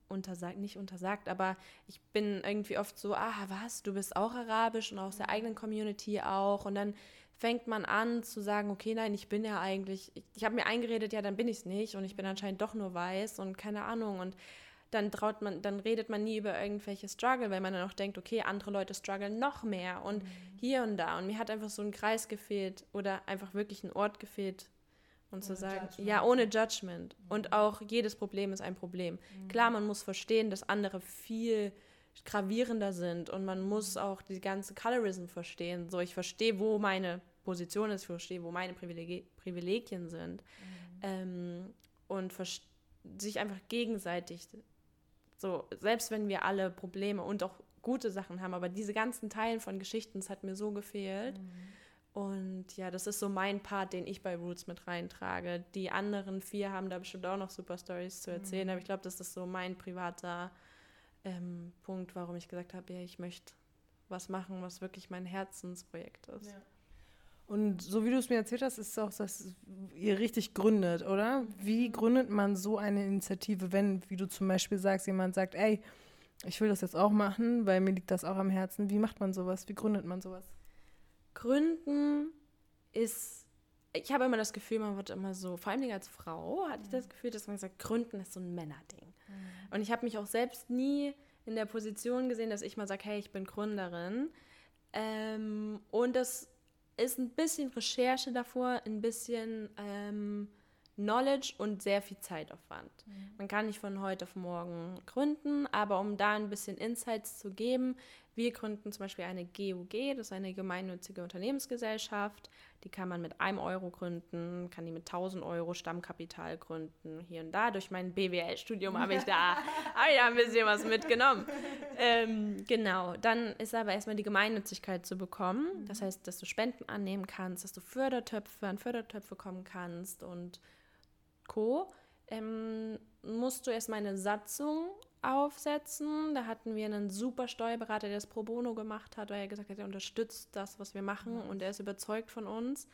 untersagt, nicht untersagt, aber ich bin irgendwie oft so, ah, was, du bist auch arabisch und aus der eigenen Community auch und dann fängt man an zu sagen, okay, nein, ich bin ja eigentlich, ich, ich habe mir eingeredet, ja, dann bin ich es nicht und ich bin anscheinend doch nur weiß und keine Ahnung und dann traut man, dann redet man nie über irgendwelche Struggle, weil man dann auch denkt, okay, andere Leute strugglen noch mehr und mhm. hier und da. Und mir hat einfach so ein Kreis gefehlt oder einfach wirklich ein Ort gefehlt. Und ohne zu sagen, Judgment. ja, ohne Judgment. Mhm. Und auch jedes Problem ist ein Problem. Mhm. Klar, man muss verstehen, dass andere viel gravierender sind und man muss mhm. auch die ganze Colorism verstehen. So, ich verstehe, wo meine Position ist, ich verstehe, wo meine Privileg Privilegien sind. Mhm. Ähm, und sich einfach gegenseitig so, selbst wenn wir alle Probleme und auch gute Sachen haben, aber diese ganzen Teilen von Geschichten, das hat mir so gefehlt. Mhm. Und ja, das ist so mein Part, den ich bei Roots mit reintrage. Die anderen vier haben da bestimmt auch noch super Stories zu erzählen, mhm. aber ich glaube, das ist so mein privater ähm, Punkt, warum ich gesagt habe, ja, ich möchte was machen, was wirklich mein Herzensprojekt ist. Ja. Und so wie du es mir erzählt hast, ist es auch, dass ihr richtig gründet, oder? Wie gründet man so eine Initiative, wenn, wie du zum Beispiel sagst, jemand sagt, ey, ich will das jetzt auch machen, weil mir liegt das auch am Herzen. Wie macht man sowas? Wie gründet man sowas? Gründen ist, ich habe immer das Gefühl, man wird immer so, vor allem als Frau hatte ich das Gefühl, dass man sagt, Gründen ist so ein Männerding. Mhm. Und ich habe mich auch selbst nie in der Position gesehen, dass ich mal sage, hey, ich bin Gründerin. Ähm, und das ist ein bisschen Recherche davor, ein bisschen ähm, Knowledge und sehr viel Zeitaufwand. Mhm. Man kann nicht von heute auf morgen gründen, aber um da ein bisschen Insights zu geben, wir gründen zum Beispiel eine GUG, das ist eine gemeinnützige Unternehmensgesellschaft. Die kann man mit einem Euro gründen, kann die mit 1000 Euro Stammkapital gründen. Hier und da. Durch mein BWL-Studium habe ich, da, hab ich da ein bisschen was mitgenommen. Ähm, genau. Dann ist aber erstmal die Gemeinnützigkeit zu bekommen. Das heißt, dass du Spenden annehmen kannst, dass du Fördertöpfe an Fördertöpfe kommen kannst und Co. Ähm, musst du erstmal eine Satzung aufsetzen. Da hatten wir einen super Steuerberater, der das pro bono gemacht hat, weil er gesagt hat, er unterstützt das, was wir machen und er ist überzeugt von uns.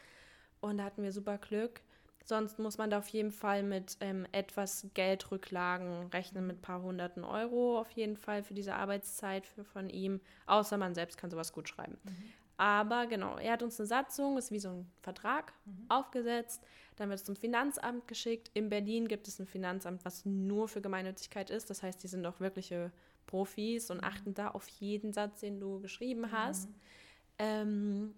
Und da hatten wir super Glück. Sonst muss man da auf jeden Fall mit ähm, etwas Geldrücklagen rechnen, mit ein paar hunderten Euro auf jeden Fall für diese Arbeitszeit für, von ihm. Außer man selbst kann sowas gut schreiben. Mhm. Aber genau, er hat uns eine Satzung, ist wie so ein Vertrag, mhm. aufgesetzt. Dann wird es zum Finanzamt geschickt. In Berlin gibt es ein Finanzamt, was nur für Gemeinnützigkeit ist. Das heißt, die sind auch wirkliche Profis und mhm. achten da auf jeden Satz, den du geschrieben hast. Mhm. Ähm,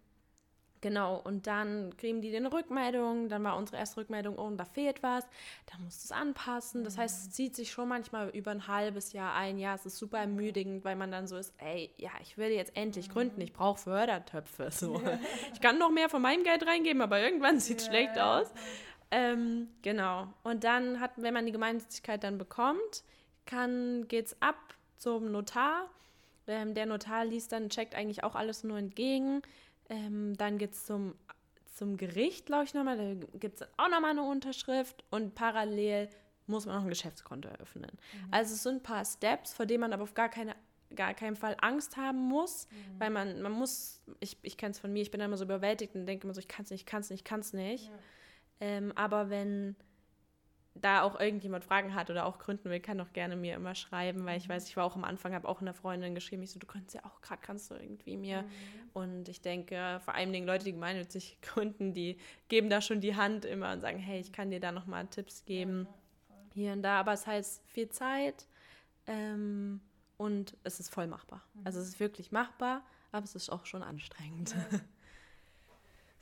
Genau, und dann kriegen die eine Rückmeldung, dann war unsere erste Rückmeldung, oh, da fehlt was, dann musst du es anpassen. Das heißt, es zieht sich schon manchmal über ein halbes Jahr, ein Jahr. Es ist super ermüdigend, weil man dann so ist, ey, ja, ich will jetzt endlich gründen, ich brauche Fördertöpfe. So. Ich kann noch mehr von meinem Geld reingeben, aber irgendwann sieht es schlecht aus. Ähm, genau. Und dann hat, wenn man die Gemeinnützigkeit dann bekommt, kann, geht's ab zum Notar. Ähm, der Notar liest dann, checkt eigentlich auch alles nur entgegen ähm, dann geht es zum, zum Gericht, glaube ich, nochmal. Da gibt es auch nochmal eine Unterschrift und parallel muss man noch ein Geschäftskonto eröffnen. Mhm. Also es sind ein paar Steps, vor denen man aber auf gar, keine, gar keinen Fall Angst haben muss, mhm. weil man, man muss, ich, ich kenne es von mir, ich bin immer so überwältigt und denke immer so, ich kann es nicht, ich kann es nicht, ich kann es nicht. Ja. Ähm, aber wenn da auch irgendjemand Fragen hat oder auch gründen will, kann doch gerne mir immer schreiben, weil ich mhm. weiß, ich war auch am Anfang, habe auch einer Freundin geschrieben, ich so, du könntest ja auch gerade, kannst du irgendwie mir. Mhm. Und ich denke, vor allem den Leute, die gemeinnützig gründen, die geben da schon die Hand immer und sagen, hey, ich kann dir da nochmal Tipps geben, ja, hier und da. Aber es heißt viel Zeit ähm, und es ist voll machbar. Mhm. Also es ist wirklich machbar, aber es ist auch schon anstrengend. Ja.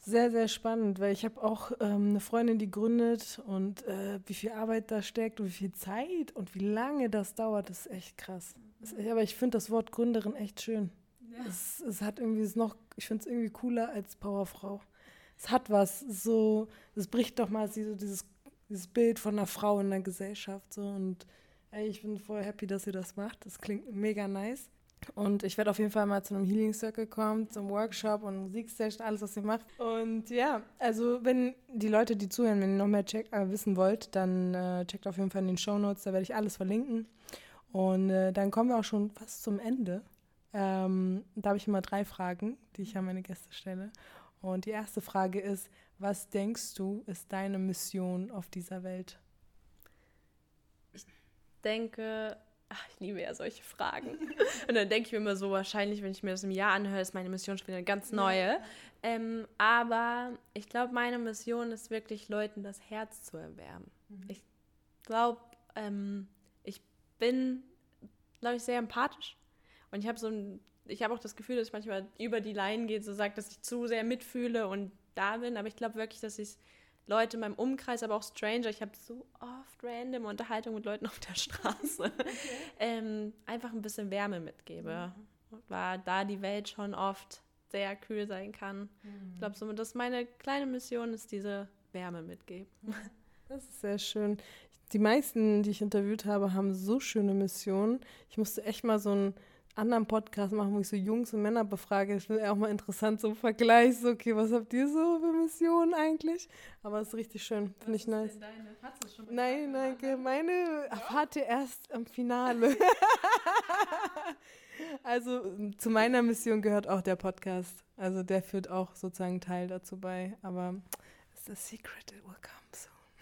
Sehr, sehr spannend, weil ich habe auch ähm, eine Freundin, die gründet und äh, wie viel Arbeit da steckt und wie viel Zeit und wie lange das dauert, ist echt krass. Mhm. aber ich finde das Wort Gründerin echt schön. Ja. Es, es hat irgendwie es noch, ich finde es irgendwie cooler als Powerfrau. Es hat was, so, es bricht doch mal so dieses, dieses Bild von einer Frau in der Gesellschaft so und ey, ich bin voll happy, dass ihr das macht. Das klingt mega nice. Und ich werde auf jeden Fall mal zu einem Healing Circle kommen, zum Workshop und Musikstation, alles, was ihr macht. Und ja, also wenn die Leute, die zuhören, wenn ihr noch mehr check, äh, wissen wollt, dann äh, checkt auf jeden Fall in den Show Notes, da werde ich alles verlinken. Und äh, dann kommen wir auch schon fast zum Ende. Ähm, da habe ich immer drei Fragen, die ich an meine Gäste stelle. Und die erste Frage ist, was denkst du, ist deine Mission auf dieser Welt? Ich denke, ach, ich liebe ja solche Fragen. Und dann denke ich mir immer so, wahrscheinlich, wenn ich mir das im Jahr anhöre, ist meine Mission schon wieder eine ganz neue. Ähm, aber ich glaube, meine Mission ist wirklich, Leuten das Herz zu erwärmen. Mhm. Ich glaube, ähm, ich bin, glaube ich, sehr empathisch. Und ich habe so ein, ich habe auch das Gefühl, dass ich manchmal über die Line gehe, so sagt, dass ich zu sehr mitfühle und da bin. Aber ich glaube wirklich, dass ich Leute in meinem Umkreis, aber auch Stranger, ich habe so oft random Unterhaltung mit Leuten auf der Straße, okay. ähm, einfach ein bisschen Wärme mitgebe. Mhm. Weil da die Welt schon oft sehr kühl sein kann. Mhm. Ich glaube, somit das meine kleine Mission ist, diese Wärme mitgeben. Das ist sehr schön. Die meisten, die ich interviewt habe, haben so schöne Missionen. Ich musste echt mal so ein anderen Podcast machen, wo ich so Jungs und Männer befrage. Ich finde auch mal interessant, so ein Vergleich, so, okay, was habt ihr so für Missionen eigentlich? Aber es ist richtig schön, finde ich nice. Deine? Hast du schon mal nein, nein, nein, meine erfahrt ihr erst am Finale. also zu meiner Mission gehört auch der Podcast. Also der führt auch sozusagen Teil dazu bei. Aber it's a secret, it will come.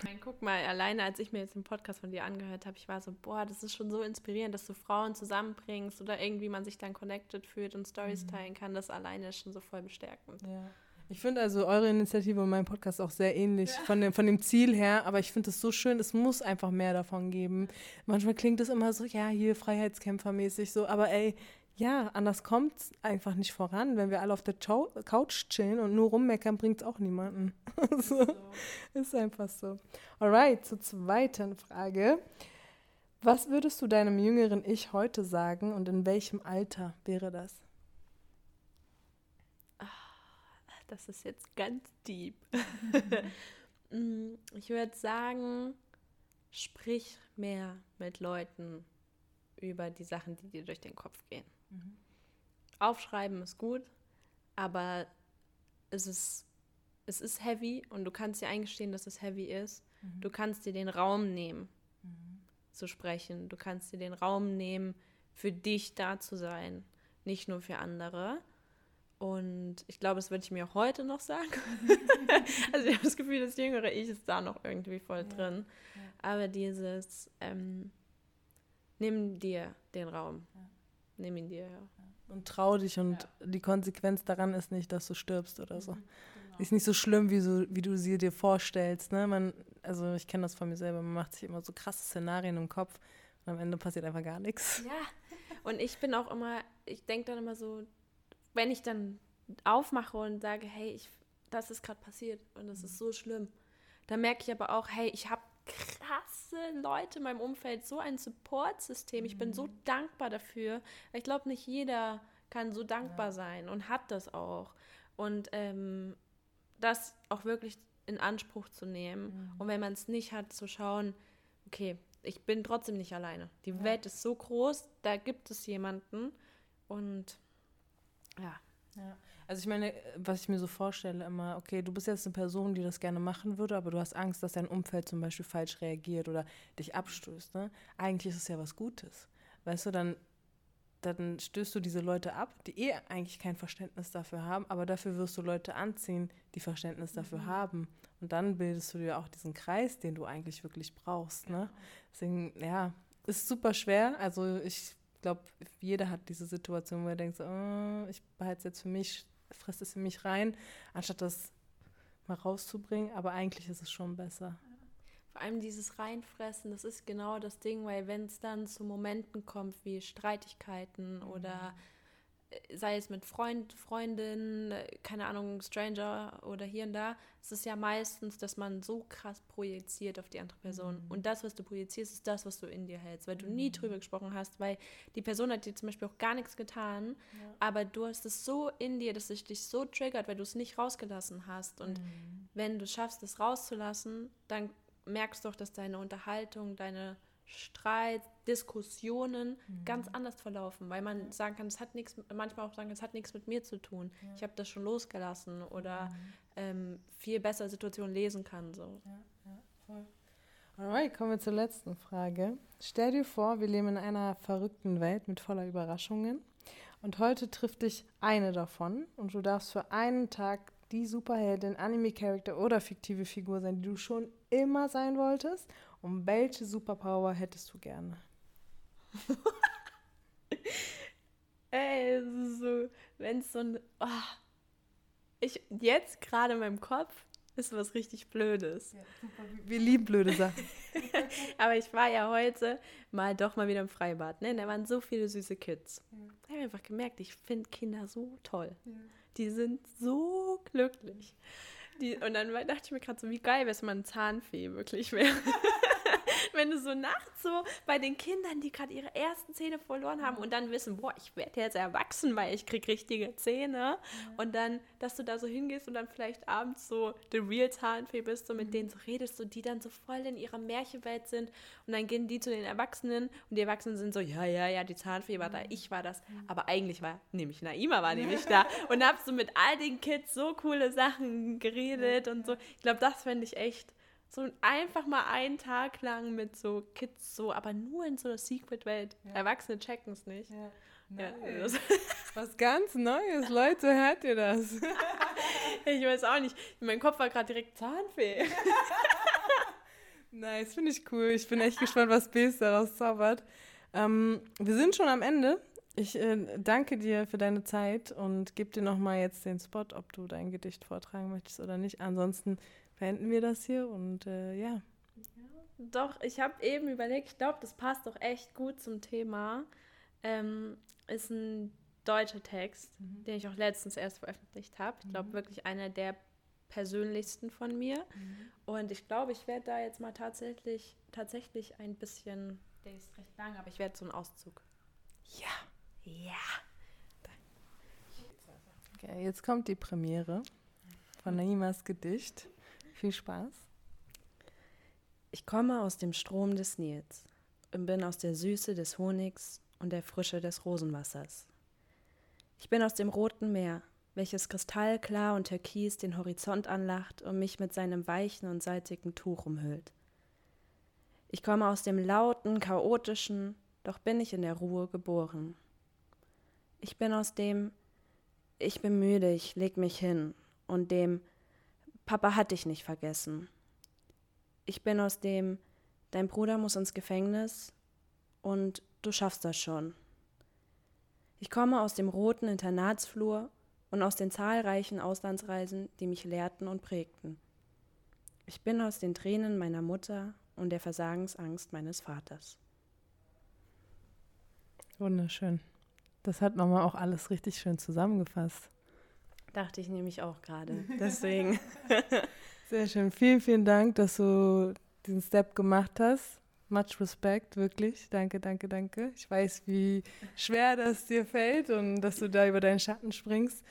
Nein, guck mal, alleine als ich mir jetzt den Podcast von dir angehört habe, ich war so, boah, das ist schon so inspirierend, dass du Frauen zusammenbringst oder irgendwie man sich dann connected fühlt und Stories mhm. teilen kann. Das alleine ist schon so voll bestärkend. Ja. Ich finde also eure Initiative und mein Podcast auch sehr ähnlich ja. von, dem, von dem Ziel her, aber ich finde es so schön, es muss einfach mehr davon geben. Manchmal klingt es immer so, ja, hier Freiheitskämpfermäßig so, aber ey, ja, anders kommt es einfach nicht voran. Wenn wir alle auf der Couch chillen und nur rummeckern, bringt es auch niemanden. so. Ist einfach so. Alright, zur zweiten Frage. Was würdest du deinem jüngeren Ich heute sagen und in welchem Alter wäre das? Ah, das ist jetzt ganz deep. Mm, ich würde sagen, sprich mehr mit Leuten über die Sachen, die dir durch den Kopf gehen. Mhm. Aufschreiben ist gut, aber es ist, es ist heavy und du kannst dir eingestehen, dass es heavy ist. Mhm. Du kannst dir den Raum nehmen, mhm. zu sprechen. Du kannst dir den Raum nehmen, für dich da zu sein, nicht nur für andere. Und ich glaube, das würde ich mir auch heute noch sagen. also ich habe das Gefühl, das jüngere Ich ist da noch irgendwie voll ja. drin. Ja. Aber dieses, ähm, nimm dir den Raum. Ja. Nimm ihn dir, ja. Und trau dich und ja. die Konsequenz daran ist nicht, dass du stirbst oder so. Mhm, genau. Ist nicht so schlimm, wie, so, wie du sie dir vorstellst. Ne? Man, also ich kenne das von mir selber, man macht sich immer so krasse Szenarien im Kopf und am Ende passiert einfach gar nichts. Ja, und ich bin auch immer, ich denke dann immer so, wenn ich dann aufmache und sage, hey, ich, das ist gerade passiert und das ist so schlimm, dann merke ich aber auch, hey, ich habe krasse Leute in meinem Umfeld, so ein Support-System. Ich bin so mhm. dankbar dafür. Ich glaube, nicht jeder kann so dankbar ja. sein und hat das auch. Und ähm, das auch wirklich in Anspruch zu nehmen. Mhm. Und wenn man es nicht hat, zu schauen, okay, ich bin trotzdem nicht alleine. Die ja. Welt ist so groß, da gibt es jemanden. Und ja. ja. Also ich meine, was ich mir so vorstelle immer, okay, du bist jetzt eine Person, die das gerne machen würde, aber du hast Angst, dass dein Umfeld zum Beispiel falsch reagiert oder dich abstößt. Ne? Eigentlich ist es ja was Gutes. Weißt du, dann, dann stößt du diese Leute ab, die eh eigentlich kein Verständnis dafür haben, aber dafür wirst du Leute anziehen, die Verständnis dafür mhm. haben. Und dann bildest du dir auch diesen Kreis, den du eigentlich wirklich brauchst. Ne? Deswegen, ja, ist super schwer. Also ich glaube, jeder hat diese Situation, wo er denkt, so, oh, ich behalte es jetzt für mich, frisst es in mich rein, anstatt das mal rauszubringen. Aber eigentlich ist es schon besser. Vor allem dieses Reinfressen, das ist genau das Ding, weil wenn es dann zu Momenten kommt wie Streitigkeiten mhm. oder sei es mit Freund, Freundin, keine Ahnung, Stranger oder hier und da, es ist ja meistens, dass man so krass projiziert auf die andere Person. Mhm. Und das, was du projizierst, ist das, was du in dir hältst, weil du mhm. nie drüber gesprochen hast, weil die Person hat dir zum Beispiel auch gar nichts getan, ja. aber du hast es so in dir, dass es dich so triggert, weil du es nicht rausgelassen hast. Und mhm. wenn du schaffst, es rauszulassen, dann merkst du auch, dass deine Unterhaltung, deine Streit, Diskussionen mhm. ganz anders verlaufen, weil man sagen kann, es hat nichts, manchmal auch sagen, es hat nichts mit mir zu tun. Ja. Ich habe das schon losgelassen oder mhm. ähm, viel besser Situationen lesen kann. So. Ja, ja, voll. Alright, kommen wir zur letzten Frage. Stell dir vor, wir leben in einer verrückten Welt mit voller Überraschungen. Und heute trifft dich eine davon und du darfst für einen Tag die Superheldin, Anime-Charakter oder fiktive Figur sein, die du schon immer sein wolltest. Und welche Superpower hättest du gerne? Ey, so, wenn es so ein. Oh, ich, jetzt gerade in meinem Kopf ist was richtig Blödes. Ja, super. Wir lieben blöde Sachen. Aber ich war ja heute mal doch mal wieder im Freibad. Ne? Da waren so viele süße Kids. Ja. Ich habe einfach gemerkt, ich finde Kinder so toll. Ja. Die sind so glücklich. Die, und dann dachte ich mir gerade so, wie geil wäre es, mal ein Zahnfee wirklich wäre. Wenn du so nachts so bei den Kindern, die gerade ihre ersten Zähne verloren haben und dann wissen, boah, ich werde jetzt erwachsen, weil ich kriege richtige Zähne. Und dann, dass du da so hingehst und dann vielleicht abends so the real Zahnfee bist, so mit mhm. denen so redest, so die dann so voll in ihrer Märchenwelt sind. Und dann gehen die zu den Erwachsenen und die Erwachsenen sind so, ja, ja, ja, die Zahnfee war da, mhm. ich war das. Mhm. Aber eigentlich war nämlich Naima war nämlich da und hab so mit all den Kids so coole Sachen geredet und so. Ich glaube, das fände ich echt so einfach mal einen Tag lang mit so Kids so, aber nur in so einer Secret-Welt. Ja. Erwachsene checken es nicht. Ja. Nice. Ja, Was ganz Neues, Leute, hört ihr das? ich weiß auch nicht. Mein Kopf war gerade direkt Zahnfee. nice, finde ich cool. Ich bin echt gespannt, was Bs daraus zaubert. Ähm, wir sind schon am Ende. Ich äh, danke dir für deine Zeit und gebe dir nochmal jetzt den Spot, ob du dein Gedicht vortragen möchtest oder nicht. Ansonsten beenden wir das hier und äh, ja. Doch, ich habe eben überlegt, ich glaube, das passt doch echt gut zum Thema. Ähm, ist ein deutscher Text, mhm. den ich auch letztens erst veröffentlicht habe. Ich glaube, mhm. wirklich einer der persönlichsten von mir. Mhm. Und ich glaube, ich werde da jetzt mal tatsächlich, tatsächlich ein bisschen, der ist recht lang, aber ich werde so einen Auszug. Ja. Ja. Okay, jetzt kommt die Premiere von Naimas Gedicht. Viel Spaß. Ich komme aus dem Strom des Nils und bin aus der Süße des Honigs und der Frische des Rosenwassers. Ich bin aus dem Roten Meer, welches kristallklar und türkis den Horizont anlacht und mich mit seinem weichen und salzigen Tuch umhüllt. Ich komme aus dem lauten, chaotischen, doch bin ich in der Ruhe geboren. Ich bin aus dem Ich bin müde, ich leg mich hin und dem Papa hat dich nicht vergessen. Ich bin aus dem, dein Bruder muss ins Gefängnis und du schaffst das schon. Ich komme aus dem roten Internatsflur und aus den zahlreichen Auslandsreisen, die mich lehrten und prägten. Ich bin aus den Tränen meiner Mutter und der Versagensangst meines Vaters. Wunderschön. Das hat nochmal auch alles richtig schön zusammengefasst. Dachte ich nämlich auch gerade. Deswegen. Sehr schön. Vielen, vielen Dank, dass du diesen Step gemacht hast. Much respect, wirklich. Danke, danke, danke. Ich weiß, wie schwer das dir fällt und dass du da über deinen Schatten springst.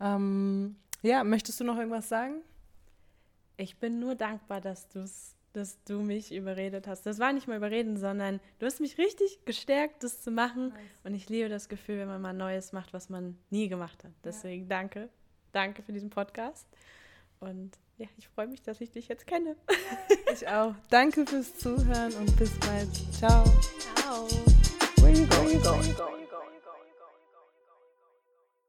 Ähm, ja, möchtest du noch irgendwas sagen? Ich bin nur dankbar, dass, du's, dass du mich überredet hast. Das war nicht mal überreden, sondern du hast mich richtig gestärkt, das zu machen. Nice. Und ich liebe das Gefühl, wenn man mal Neues macht, was man nie gemacht hat. Deswegen ja. danke danke für diesen Podcast. Und ja, ich freue mich, dass ich dich jetzt kenne. Ich auch. Danke fürs Zuhören und bis bald. Ciao. Ciao. Where you going? Where you going?